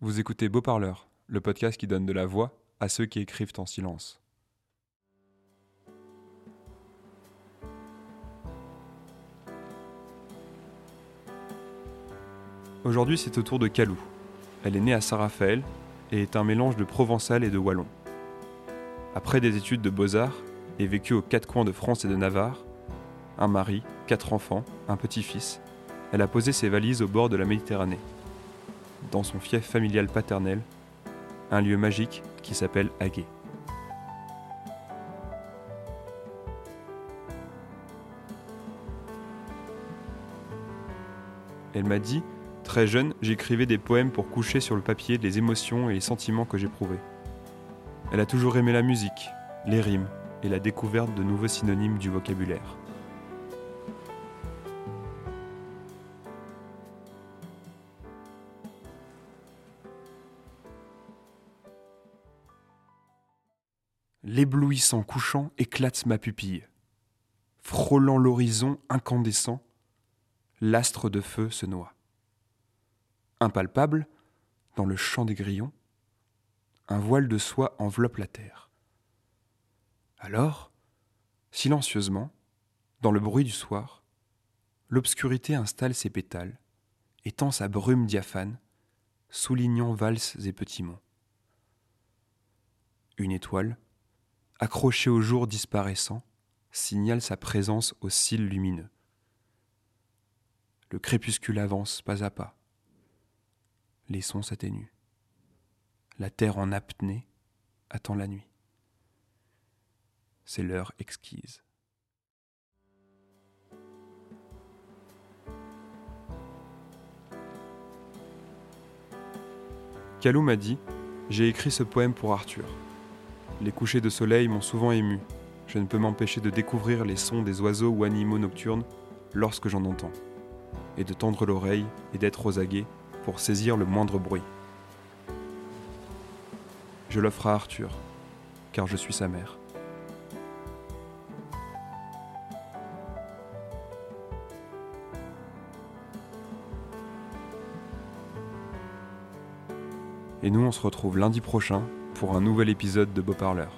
Vous écoutez Beau Parleur, le podcast qui donne de la voix à ceux qui écrivent en silence. Aujourd'hui, c'est au tour de Calou. Elle est née à Saint-Raphaël et est un mélange de provençal et de wallon. Après des études de beaux-arts et vécu aux quatre coins de France et de Navarre, un mari, quatre enfants, un petit-fils, elle a posé ses valises au bord de la Méditerranée, dans son fief familial paternel, un lieu magique qui s'appelle Aguet. Elle m'a dit, très jeune, j'écrivais des poèmes pour coucher sur le papier les émotions et les sentiments que j'éprouvais. Elle a toujours aimé la musique, les rimes et la découverte de nouveaux synonymes du vocabulaire. L'éblouissant couchant éclate ma pupille. Frôlant l'horizon incandescent, l'astre de feu se noie. Impalpable, dans le champ des grillons, un voile de soie enveloppe la terre. Alors, silencieusement, dans le bruit du soir, l'obscurité installe ses pétales, étend sa brume diaphane, soulignant valses et petits monts. Une étoile, accrochée au jour disparaissant, signale sa présence aux cils lumineux. Le crépuscule avance pas à pas. Les sons s'atténuent. La terre en apnée attend la nuit. C'est l'heure exquise. Calou m'a dit J'ai écrit ce poème pour Arthur. Les couchers de soleil m'ont souvent ému. Je ne peux m'empêcher de découvrir les sons des oiseaux ou animaux nocturnes lorsque j'en entends, et de tendre l'oreille et d'être aux aguets pour saisir le moindre bruit. Je l'offre à Arthur, car je suis sa mère. Et nous, on se retrouve lundi prochain pour un nouvel épisode de Beau Parleur.